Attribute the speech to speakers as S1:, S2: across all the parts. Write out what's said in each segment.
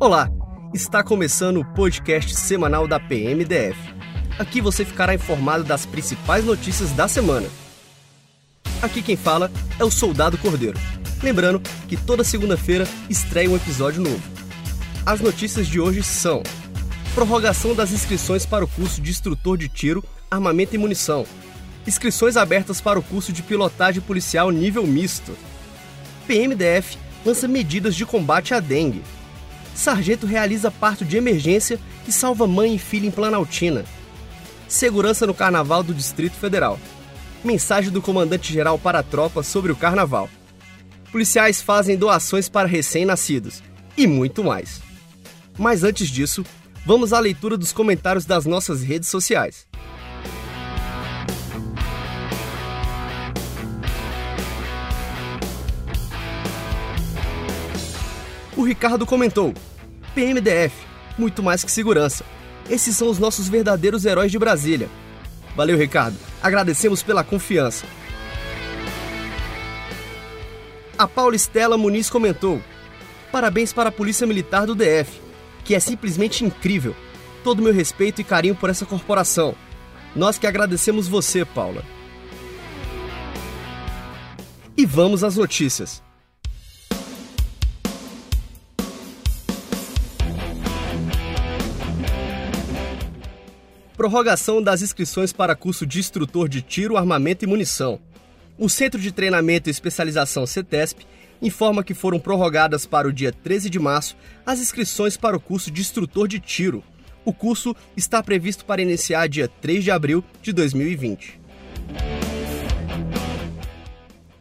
S1: Olá, está começando o podcast semanal da PMDF. Aqui você ficará informado das principais notícias da semana. Aqui quem fala é o Soldado Cordeiro. Lembrando que toda segunda-feira estreia um episódio novo. As notícias de hoje são: prorrogação das inscrições para o curso de instrutor de tiro, armamento e munição. Inscrições abertas para o curso de pilotagem policial nível misto. PMDF lança medidas de combate à dengue. Sargento realiza parto de emergência e salva mãe e filha em Planaltina. Segurança no Carnaval do Distrito Federal. Mensagem do comandante-geral para a tropa sobre o Carnaval. Policiais fazem doações para recém-nascidos. E muito mais. Mas antes disso, vamos à leitura dos comentários das nossas redes sociais. O Ricardo comentou: PMDF, muito mais que segurança. Esses são os nossos verdadeiros heróis de Brasília. Valeu, Ricardo. Agradecemos pela confiança. A Paula Estela Muniz comentou: Parabéns para a Polícia Militar do DF, que é simplesmente incrível. Todo meu respeito e carinho por essa corporação. Nós que agradecemos você, Paula. E vamos às notícias. Prorrogação das inscrições para curso de instrutor de tiro, armamento e munição. O Centro de Treinamento e Especialização CETESP informa que foram prorrogadas para o dia 13 de março as inscrições para o curso de instrutor de tiro. O curso está previsto para iniciar dia 3 de abril de 2020.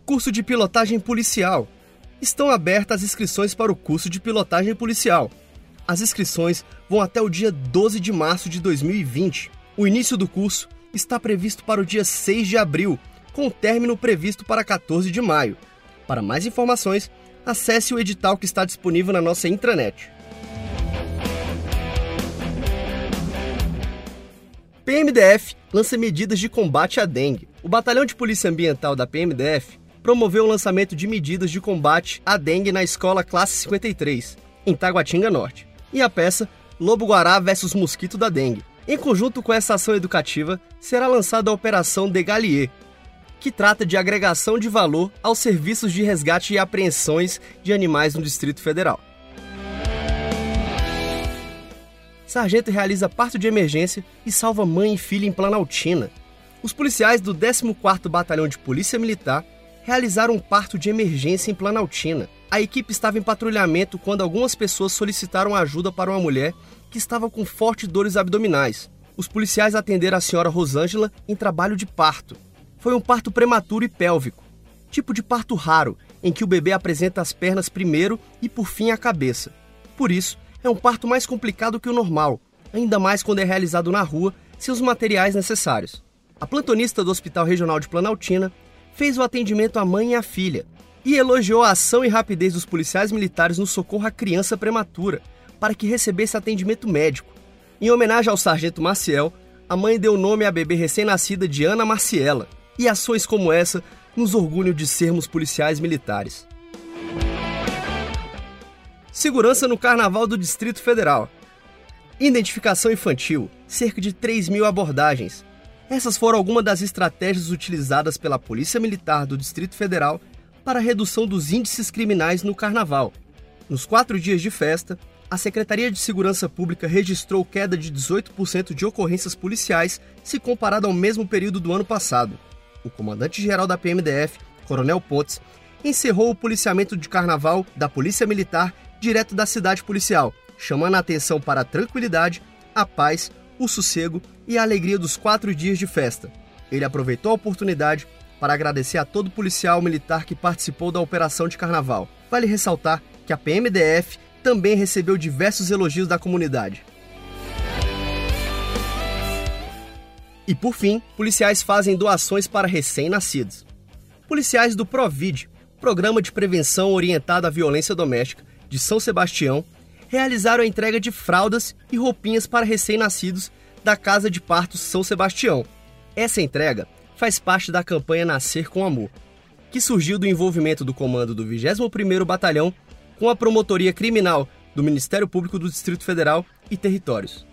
S1: Curso de pilotagem policial. Estão abertas as inscrições para o curso de pilotagem policial. As inscrições vão até o dia 12 de março de 2020. O início do curso está previsto para o dia 6 de abril, com o término previsto para 14 de maio. Para mais informações, acesse o edital que está disponível na nossa intranet. PMDF lança medidas de combate à dengue. O Batalhão de Polícia Ambiental da PMDF promoveu o lançamento de medidas de combate à dengue na escola Classe 53, em Taguatinga Norte e a peça Lobo Guará versus Mosquito da Dengue. Em conjunto com essa ação educativa, será lançada a Operação Degalier, que trata de agregação de valor aos serviços de resgate e apreensões de animais no Distrito Federal. Sargento realiza parto de emergência e salva mãe e filha em Planaltina. Os policiais do 14º Batalhão de Polícia Militar realizaram um parto de emergência em Planaltina. A equipe estava em patrulhamento quando algumas pessoas solicitaram ajuda para uma mulher que estava com fortes dores abdominais. Os policiais atenderam a senhora Rosângela em trabalho de parto. Foi um parto prematuro e pélvico, tipo de parto raro, em que o bebê apresenta as pernas primeiro e por fim a cabeça. Por isso, é um parto mais complicado que o normal, ainda mais quando é realizado na rua sem os materiais necessários. A plantonista do Hospital Regional de Planaltina fez o atendimento à mãe e à filha, e elogiou a ação e rapidez dos policiais militares no socorro à criança prematura, para que recebesse atendimento médico. Em homenagem ao sargento Maciel, a mãe deu nome à bebê recém-nascida de Ana Marciela, e ações como essa nos orgulham de sermos policiais militares. Segurança no Carnaval do Distrito Federal. Identificação infantil, cerca de 3 mil abordagens. Essas foram algumas das estratégias utilizadas pela Polícia Militar do Distrito Federal para a redução dos índices criminais no Carnaval. Nos quatro dias de festa, a Secretaria de Segurança Pública registrou queda de 18% de ocorrências policiais se comparado ao mesmo período do ano passado. O comandante-geral da PMDF, Coronel Pontes, encerrou o policiamento de carnaval da Polícia Militar direto da cidade policial, chamando a atenção para a tranquilidade, a paz, o sossego e a alegria dos quatro dias de festa. Ele aproveitou a oportunidade para agradecer a todo policial militar que participou da operação de carnaval. Vale ressaltar que a PMDF também recebeu diversos elogios da comunidade. E por fim, policiais fazem doações para recém-nascidos. Policiais do Provid, Programa de Prevenção Orientada à Violência Doméstica, de São Sebastião, realizaram a entrega de fraldas e roupinhas para recém-nascidos da Casa de Partos São Sebastião. Essa entrega faz parte da campanha Nascer com Amor, que surgiu do envolvimento do comando do 21º Batalhão com a Promotoria Criminal do Ministério Público do Distrito Federal e Territórios.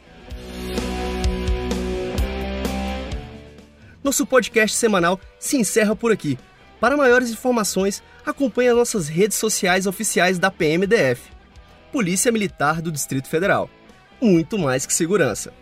S1: Nosso podcast semanal se encerra por aqui. Para maiores informações, acompanhe as nossas redes sociais oficiais da PMDF, Polícia Militar do Distrito Federal. Muito mais que segurança.